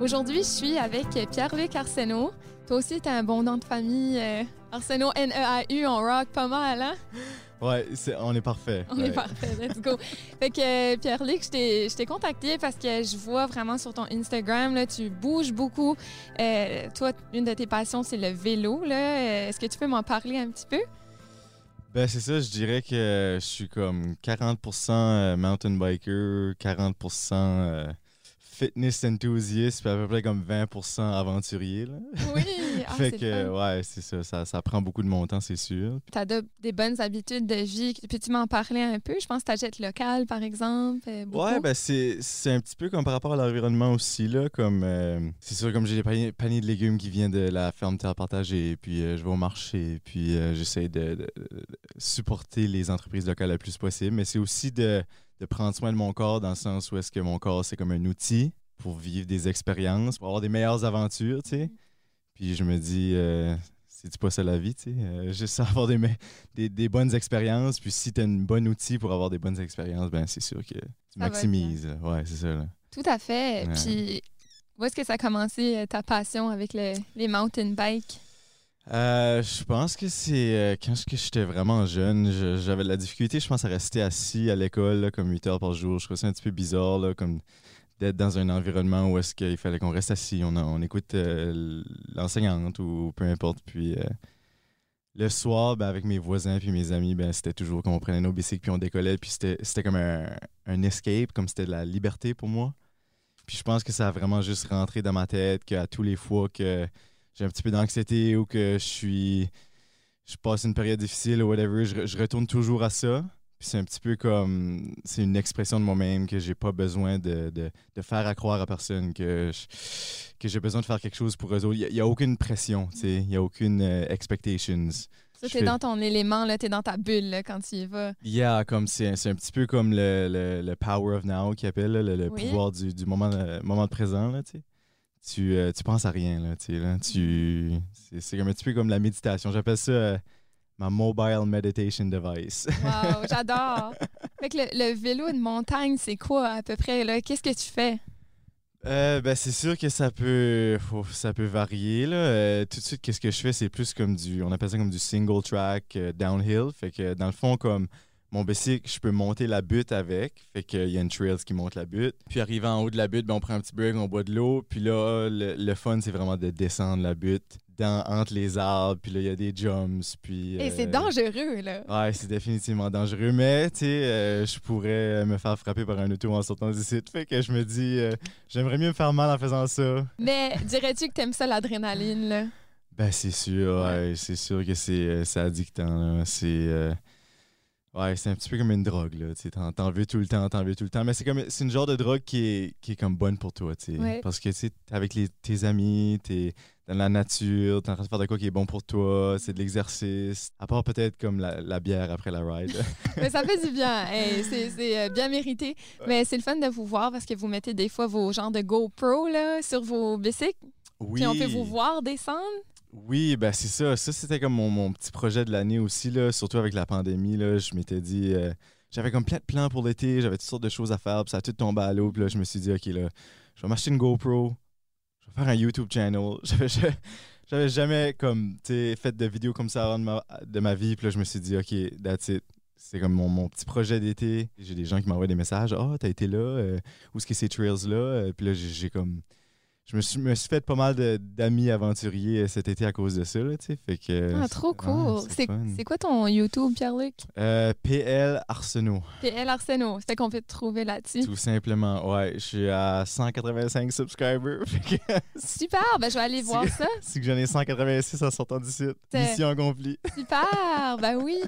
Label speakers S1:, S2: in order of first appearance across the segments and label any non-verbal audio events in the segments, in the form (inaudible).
S1: Aujourd'hui, je suis avec Pierre-Luc Arsenault. Toi aussi, t'as un bon nom de famille. Euh, Arsenault, N-E-A-U, on rock pas mal, hein?
S2: Ouais, on est parfait.
S1: On est parfait, let's go. fait que Pierre-Luc, je t'ai contacté parce que je vois vraiment sur ton Instagram, là, tu bouges beaucoup. Euh, toi, une de tes passions, c'est le vélo. là. Est-ce que tu peux m'en parler un petit peu?
S2: Ben, c'est ça, je dirais que je suis comme 40% mountain biker, 40% fitness enthusiast, puis à peu près comme 20 aventurier. Là.
S1: Oui, (laughs) ah,
S2: fait que, ouais, c'est ça, ça, prend beaucoup de mon temps, c'est sûr.
S1: Tu as des bonnes habitudes de vie. Peux-tu m'en parler un peu? Je pense que tu achètes local, par exemple. Euh,
S2: ouais, ben c'est un petit peu comme par rapport à l'environnement aussi. là comme euh, C'est sûr, comme j'ai des paniers, de légumes qui viennent de la ferme Terre Partagée, puis euh, je vais au marché, puis j'essaie de, de, supporter les entreprises locales le plus possible, mais c'est aussi de de prendre soin de mon corps dans le sens où est-ce que mon corps, c'est comme un outil pour vivre des expériences, pour avoir des meilleures aventures, tu sais. Mm. Puis je me dis, euh, c'est pas ça la vie, tu sais? Euh, juste (laughs) avoir des, des, des, bonnes expériences. Puis si tu as un bon outil pour avoir des bonnes expériences, ben c'est sûr que tu maximises. Ouais, c'est ça. Là.
S1: Tout à fait. Puis où est-ce que ça a commencé euh, ta passion avec les mountain bikes?
S2: Euh, je pense que c'est euh, quand j'étais vraiment jeune, j'avais de la difficulté, je pense, à rester assis à l'école comme 8 heures par jour. Je trouvais ça un petit peu bizarre, là, comme d'être dans un environnement où est-ce qu'il fallait qu'on reste assis, on, on écoute euh, l'enseignante ou peu importe. Puis le soir, ben, avec mes voisins puis mes amis, ben, c'était toujours qu'on prenait nos bicycles puis on décollait. Puis c'était comme un, un escape, comme c'était de la liberté pour moi. Puis je pense que ça a vraiment juste rentré dans ma tête qu'à tous les fois que j'ai un petit peu d'anxiété ou que je suis je passe une période difficile ou whatever, je, retourne toujours à ça. Puis c'est un petit peu comme c'est une expression de moi-même que j'ai pas besoin de, de, faire à croire à personne que que j'ai besoin de faire quelque chose pour eux autres. Il n'y a, aucune pression, tu sais, il n'y a aucune euh, expectations.
S1: Ça, t'es dans ton élément, là, t'es dans ta bulle là, quand tu y vas.
S2: Yeah, comme c'est, un petit peu comme le, le, power of now qui appelle, le, pouvoir du, du moment, moment présent, là, tu sais tu, euh, tu penses à rien. Là, là, tu, c'est, un petit peu comme la méditation. J'appelle ça euh, ma mobile meditation device.
S1: wow, (laughs) j'adore. Fait que le, vélo de montagne, c'est quoi à peu près? Là? Qu'est-ce que tu fais?
S2: Euh, ben, c'est sûr que ça peut, ça peut varier. Là. tout de suite, qu'est-ce que je fais? C'est plus comme du, on appelle ça comme du single track downhill. Fait que dans le fond, comme mon bicycle, je peux monter la butte avec. Fait qu'il y a une trail qui monte la butte. Puis arrivant en haut de la butte, ben, on prend un petit break, on boit de l'eau. Puis là, le, fun, c'est vraiment de descendre la butte dans, entre les arbres. Puis là, il y a des jumps. Puis,
S1: Et c'est euh, dangereux, là.
S2: Ouais, c'est définitivement dangereux. Mais, tu sais, euh, je pourrais me faire frapper par un auto en sortant d'ici. Fait que je me dis, euh, j'aimerais mieux me faire mal en faisant ça.
S1: Mais dirais-tu que t'aimes ça, l'adrénaline, là?
S2: Ben, c'est sûr, ouais. C'est sûr que c'est addictant, C'est Ouais, c'est un petit peu comme une drogue, là. Tu t'en veux tout le temps, t'en veux tout le temps. Mais c'est comme c'est une genre de drogue qui est, qui est comme bonne pour toi, tu sais. Parce que tu sais, avec les, tes amis, t'es dans la nature, t'es en train de faire de quoi qui est bon pour toi, c'est de l'exercice. À part peut-être comme la, bière après la ride. (laughs)
S1: Mais ça fait du bien. c'est euh, bien mérité. Mais c'est le fun de vous voir parce que vous mettez des fois vos genres de GoPro là, sur vos bicycles. Oui. Puis on peut vous voir descendre.
S2: Oui, ben c'est ça. Ça, c'était comme mon, petit projet de l'année aussi, là, surtout avec la pandémie. Là, je m'étais dit, euh, j'avais comme plein de plans pour l'été, j'avais toutes sortes de choses à faire, puis ça a tout tombé à l'eau. Puis là, je me suis dit, OK, là, je vais m'acheter une GoPro, je vais faire un YouTube channel. (laughs) J'avais, jamais comme, fait de vidéos comme ça avant de ma, de ma vie. Puis là, je me suis dit, OK. C'est comme mon, petit projet d'été. J'ai des gens qui m'envoient des messages. Ah, oh, t'as été là? Euh, où est-ce que ces trails-là? Euh, puis là, j'ai comme je me suis, me suis fait pas mal d'amis aventuriers euh, cet été à cause de ça, tu sais. Fait que,
S1: ah, trop cool. c'est quoi ton YouTube, Pierre-Luc?
S2: Euh, PL Arsenault.
S1: PL Arsenault. C'était qu'on peut te trouver là-dessus.
S2: Tout simplement, ouais. Je suis à 185 subscribers. (laughs)
S1: Super, ben je vais aller (laughs) voir ça. (laughs)
S2: C'est que j'en ai 186 en sortant du site. Mission accomplie.
S1: Super, ben oui.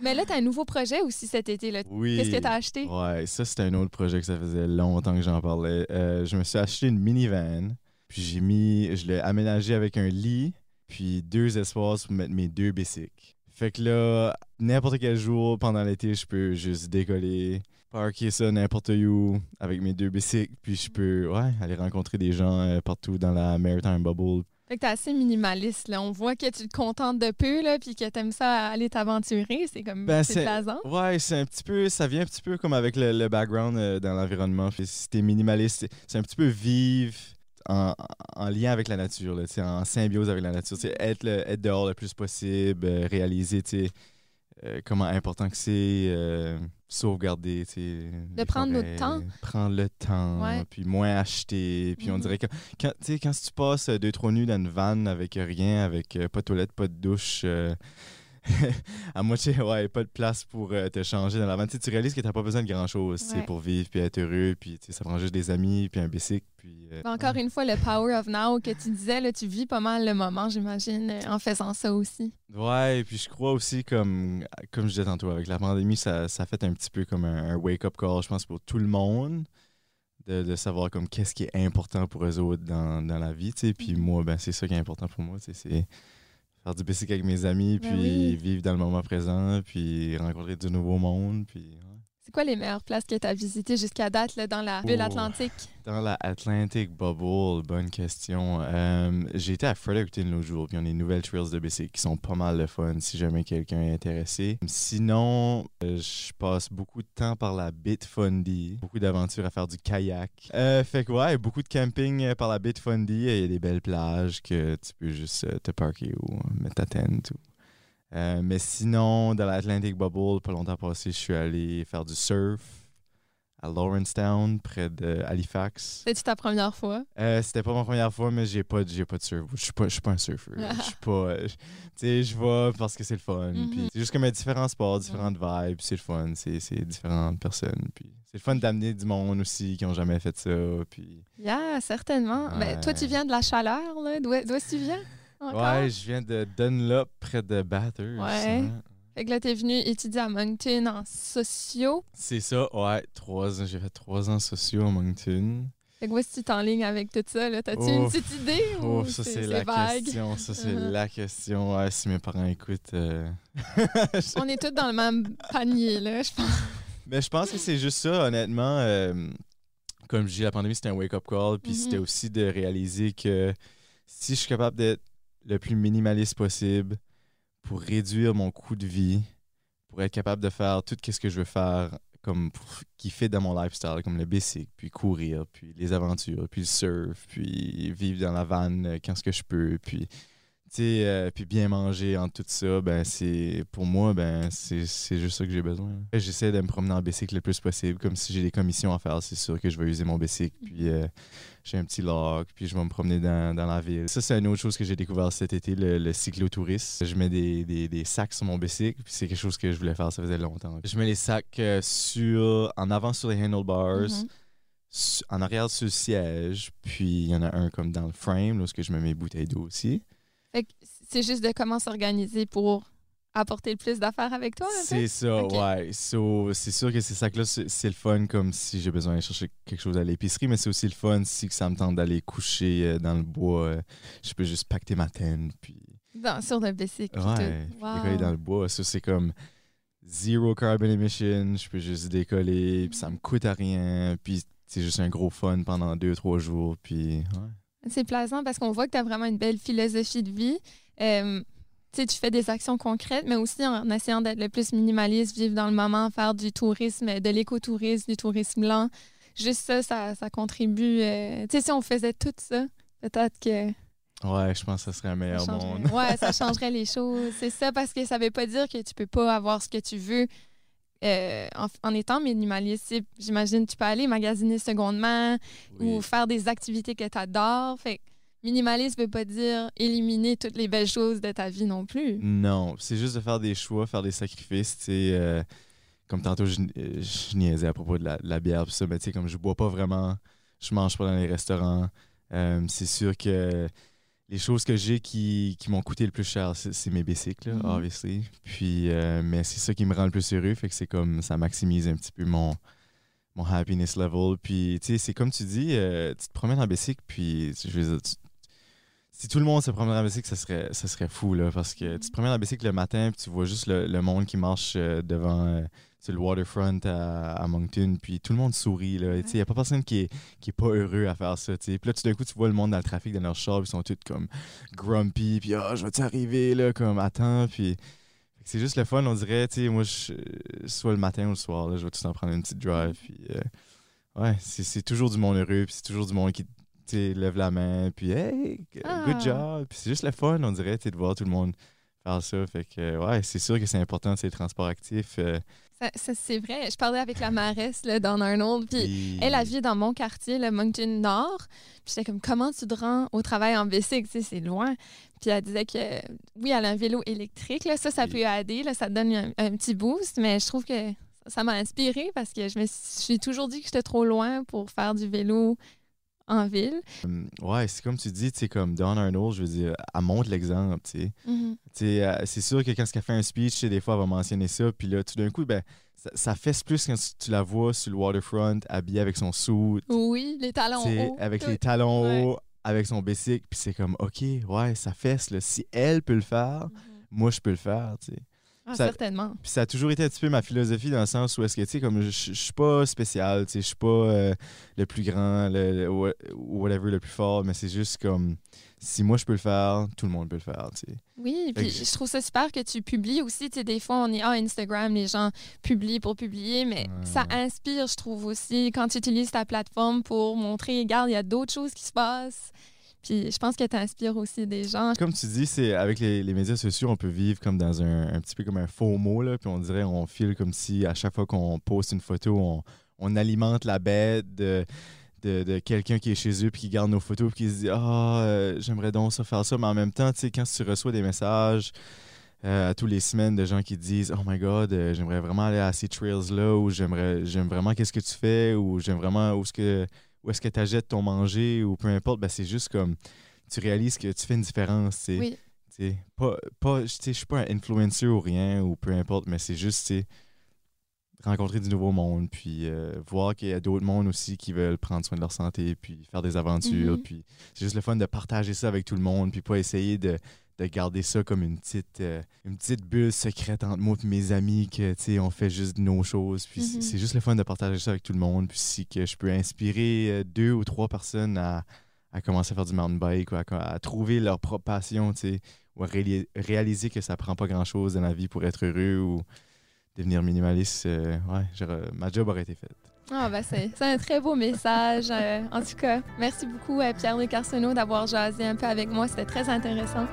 S1: Mais là, tu as un nouveau projet aussi cet été. Là.
S2: Oui.
S1: Qu'est-ce que tu as acheté?
S2: Ouais, ça, c'était un autre projet que ça faisait longtemps que j'en parlais. Euh, je me suis acheté une minivan. Puis j'ai mis, je l'ai aménagé avec un lit, puis deux espaces pour mettre mes deux bicycles. Fait que là, n'importe quel jour pendant l'été, je peux juste décoller, parker ça n'importe où avec mes deux bicycles, puis je peux ouais, aller rencontrer des gens euh, partout dans la Maritime Bubble.
S1: Fait que t'es assez minimaliste, là. On voit que tu te contentes de peu, là, puis que t'aimes ça aller t'aventurer. C'est comme, ben, c'est plaisant.
S2: Ouais, c'est un petit peu, ça vient un petit peu comme avec le, background euh, dans l'environnement. Si t'es minimaliste, c'est un petit peu vivre en, en lien avec la nature, là, en symbiose avec la nature. Être, le- être dehors le plus possible, euh, réaliser tu sais, euh, comment important que c'est euh, sauvegarder. les
S1: prendre notre
S2: forêts,
S1: temps.
S2: Prendre le temps,
S1: Ouais.
S2: puis moins acheter. Puis on
S1: Mhm.
S2: dirait que quand, tu sais, quand tu passes euh, deux, trois nuits dans une vanne avec rien, avec euh, pas de toilette, pas de douche, (laughs) à moitié, ouais, pas de place pour euh, te changer dans la vanne, tu réalises que t'as pas besoin de grand-chose
S1: Ouais.
S2: pour vivre puis être heureux. Puis ça prend juste des amis, puis un bicycle. Puis, euh,
S1: Encore une fois, le power of now que tu disais, là, tu vis pas mal le moment, j'imagine, euh, en faisant ça aussi.
S2: Ouais, et puis je crois aussi, comme, comme je disais tantôt, avec la pandémie, ça, ça a fait un petit peu comme un, un wake-up call, je pense, pour tout le monde, de, de savoir comme qu'est-ce qui est important pour eux autres dans, dans la vie, tu sais. Puis
S1: Mhm.
S2: moi, ben, c'est ça qui est important pour moi, c'est faire du bicycle avec mes amis,
S1: Ben
S2: puis
S1: oui.
S2: vivre dans le moment présent, puis rencontrer du nouveau monde, puis...
S1: C'est quoi les meilleures places que tu as visitées jusqu'à date là, dans la
S2: Oh.
S1: atlantique?
S2: Dans la Atlantic Bubble, bonne question. Euh, j'ai été à Fredericton l'autre jour, puis on a des nouvelles trails de bicycle qui sont pas mal le fun si jamais quelqu'un est intéressé. Sinon, euh, je passe beaucoup de temps par la Bitfundy, beaucoup d'aventures à faire du kayak. Euh, fait que ouais, beaucoup de camping euh, par la Bitfundy. Il y a des belles plages que tu peux juste te parker ou mettre ta tente. ou- Euh, mais sinon, dans l'Atlantic Bubble, pas longtemps passé, je suis allé faire du surf à Lawrencetown, près de Halifax.
S1: C'est-tu ta première fois?
S2: Euh, C'était pas ma première fois, mais j'ai pas, j'ai pas de surf. Je suis pas, pas un surfeur. (laughs) Je suis pas. tu sais, je vais parce que c'est le fun.
S1: Mhm.
S2: C'est juste comme un différents sports, différentes vibes. C'est le fun. C'est différentes personnes. Puis c'est le fun d'amener du monde aussi qui ont jamais fait ça. Puis
S1: Yeah, certainement. Ben, toi, tu
S2: Ouais.
S1: viens de la chaleur, là. D'où d'où est-ce que tu viens? Encore?
S2: ouais, je viens de Dunlop, près de Bathurst.
S1: Ouais.
S2: hein.
S1: Fait que là, t'es venu étudier à Moncton en sociaux.
S2: C'est ça, ouais. Trois ans. J'ai fait trois ans sociaux à Moncton.
S1: Fait que que tu t'enlignes avec tout ça, là? T'as-tu une petite idée? Ou
S2: ça c'est la
S1: vague?
S2: question. Ça c'est (laughs) la question. Ouais, si mes parents écoutent. euh,
S1: On est tous dans le même panier, là, je pense.
S2: Mais je pense que c'est juste ça, honnêtement. euh, comme je dis, la pandémie, c'était un wake-up call. Puis
S1: Mhm.
S2: c'était aussi de réaliser que si je suis capable d'être le plus minimaliste possible pour réduire mon coût de vie, pour être capable de faire tout ce que je veux faire comme qui fait dans mon lifestyle, comme le bicycle, puis courir, puis les aventures, puis le surf, puis vivre dans la vanne euh, quand ce que je peux, puis sais, euh, puis bien manger en tout ça, ben c'est pour moi, ben c'est juste ça que j'ai besoin. J'essaie de me promener en bicycle le plus possible, comme si j'ai des commissions à faire, c'est sûr que je vais user mon bicycle, puis euh, j'ai un petit log, puis je vais me promener dans, dans la ville. Ça, c'est une autre chose que j'ai découvert cet été, le, le cyclotourisme. Je mets des, des, des sacs sur mon bicycle, puis c'est quelque chose que je voulais faire, ça faisait longtemps. Je mets les sacs euh, sur, en avant sur les handlebars,
S1: Mhm.
S2: en arrière sur le siège, puis il y en a un comme dans le frame, là, où je mets mes bouteilles d'eau aussi.
S1: Fait que c'est juste de comment s'organiser pour apporter le plus d'affaires avec toi?
S2: C'est ça, ouais. So, c'est sûr que ces sacs-là, c'est c'est le fun comme si j'ai besoin d'aller chercher quelque chose à l'épicerie, mais c'est aussi le fun si ça me tente d'aller coucher euh, dans le bois. euh, je peux juste pacter ma tente, puis
S1: Dans- sur le bicycle.
S2: ouais,
S1: Wow.
S2: décoller dans le bois. Ça, c'est comme zero carbon emission. Je peux juste décoller, puis ça me coûte à rien, puis c'est juste un gros fun pendant deux, trois jours, puis ouais.
S1: C'est plaisant parce qu'on voit que tu as vraiment une belle philosophie de vie. Euh, tu fais des actions concrètes, mais aussi en essayant d'être le plus minimaliste, vivre dans le moment, faire du tourisme, de l'écotourisme, du tourisme lent. Juste ça, ça, ça contribue. euh, Tu sais, si on faisait tout ça, peut-être que
S2: Ouais, je pense que ça serait un meilleur monde.
S1: Ouais, ça (laughs) changerait les choses. C'est ça, parce que ça veut pas dire que tu peux pas avoir ce que tu veux euh, en, en étant minimaliste. J'imagine tu peux aller magasiner secondement, ou faire des activités que tu adores. Fait minimaliste veut pas dire éliminer toutes les belles choses de ta vie non plus.
S2: Non, c'est juste de faire des choix, faire des sacrifices. euh, comme tantôt, je, euh, je niaisais à propos de la, de la bière, pis ça, mais tu sais, comme je bois pas vraiment, je mange pas dans les restaurants. euh, c'est sûr que les choses que j'ai qui, qui m'ont coûté le plus cher, c'est mes bicycles, là,
S1: Mhm.
S2: obviously. Puis, euh, mais c'est ça qui me rend le plus heureux, fait que c'est comme ça maximise un petit peu mon, mon happiness level. Puis, tu sais, c'est comme tu dis, euh, tu te promènes en bicycle, puis je veux dire, tu- si tout le monde se promènerait en bicycle, ça serait, ça serait fou, là, parce que tu te promènes en bicycle le matin, puis tu vois juste le, le monde qui marche euh, devant euh, le waterfront à, à Moncton, puis tout le monde sourit, là. Il n'y a pas personne qui est, qui est pas heureux à faire ça, tu. Puis là, tout d'un coup, tu vois le monde dans le trafic, dans leur char, puis ils sont tous comme grumpy, puis « Ah, je vais-tu arriver, là? » Comme « Attends, puis... » C'est juste le fun, on dirait, tu sais, moi, je, soit le matin ou le soir, là, je vais tout temps prendre une petite drive, puis... euh, ouais, c'est c'est toujours du monde heureux, puis c'est toujours du monde qui... Tu lève la main, puis hey,
S1: Ah.
S2: good job. Puis c'est juste le fun, on dirait, de voir tout le monde faire ça. Fait que, ouais, c'est sûr que c'est important, ces transports actifs. euh,
S1: Ça- ça, c'est vrai. Je parlais avec la maresse là, dans Arnold, puis
S2: puis-
S1: elle, elle vit dans mon quartier, le Moncton Nord. Puis j'étais comme, comment tu te rends au travail en bicycle? Tu sais, c'est loin. Puis elle disait que, oui, elle a un vélo électrique. Là, ça, ça peut aider. Là, ça te donne un, un petit boost. Mais je trouve que ça m'a inspirée parce que je me suis, toujours dit que j'étais trop loin pour faire du vélo en ville.
S2: Ouais, c'est comme tu dis, tu sais, comme Don Arnold, je veux dire, elle montre l'exemple, tu sais.
S1: Mhm.
S2: Sais, euh, c'est sûr que quand elle fait un speech, tu sais, des fois, elle va mentionner ça, puis là, tout d'un coup, ben, ça, ça fesse plus quand tu, tu la vois sur le waterfront, habillée avec son suit,
S1: Oui, les talons hauts.
S2: avec
S1: tout.
S2: les talons
S1: Ouais.
S2: hauts, avec son bicycle, puis c'est comme, OK, ouais, ça fesse, là. Si elle peut le faire,
S1: Mhm.
S2: moi, je peux le faire, tu sais.
S1: Ah,
S2: ça-
S1: certainement.
S2: Puis ça a toujours été un petit peu ma philosophie dans le sens où est-ce que, tu sais, comme je je suis pas spécial, tu sais, je suis pas euh, le plus grand, le, le- wha- whatever, le plus fort, mais c'est juste comme, si moi je peux le faire, tout le monde peut le faire, tu sais.
S1: Oui, puis je trouve ça super que tu publies aussi. Tu sais, des fois, on est ah, Instagram, les gens publient pour publier, mais
S2: Ouais,
S1: ça inspire, je trouve aussi, quand tu utilises ta plateforme pour montrer, regarde, il y a d'autres choses qui se passent. Puis je pense que tu inspires aussi des gens.
S2: Comme tu dis, c'est avec les, les médias sociaux, on peut vivre comme dans un, un petit peu comme un faux mot, là, puis on dirait, on file comme si à chaque fois qu'on poste une photo, on, on alimente la bête de, de, quelqu'un qui est chez eux puis qui garde nos photos puis qui se dit ah euh, j'aimerais donc ça faire ça mais en même temps tu sais quand tu reçois des messages euh, à tous les semaines de gens qui disent oh my god euh, j'aimerais vraiment aller à ces trails là ou j'aimerais j'aime vraiment qu'est-ce que tu fais ou j'aime vraiment où est-ce que où est-ce que tu achètes ton manger ou peu importe ben c'est juste comme tu réalises que tu fais une différence tu sais
S1: Oui.
S2: Tu sais, pas, je suis pas un influencer ou rien, ou peu importe, mais c'est juste, rencontrer du nouveau monde, puis euh, voir qu'il y a d'autres mondes aussi qui veulent prendre soin de leur santé, puis faire des aventures,
S1: Mhm.
S2: puis c'est juste le fun de partager ça avec tout le monde, puis pas essayer de, de garder ça comme une petite, euh, une petite bulle secrète entre moi et mes amis, que, tu sais, on fait juste nos choses, puis c'est-
S1: Mhm.
S2: c'est juste le fun de partager ça avec tout le monde, puis si que je peux inspirer euh, deux ou trois personnes à, à commencer à faire du mountain bike, ou à, à trouver leur propre passion, tu sais, ou à réali- réaliser que ça prend pas grand-chose dans la vie pour être heureux ou devenir minimaliste, euh, ouais, ma job aurait été faite.
S1: Ah, ben c'est c'est un très beau message. Euh, en tout cas, merci beaucoup à Pierre-Luc Arsenault d'avoir jasé un peu avec moi. C'était très intéressant.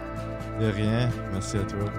S2: De rien, merci à toi.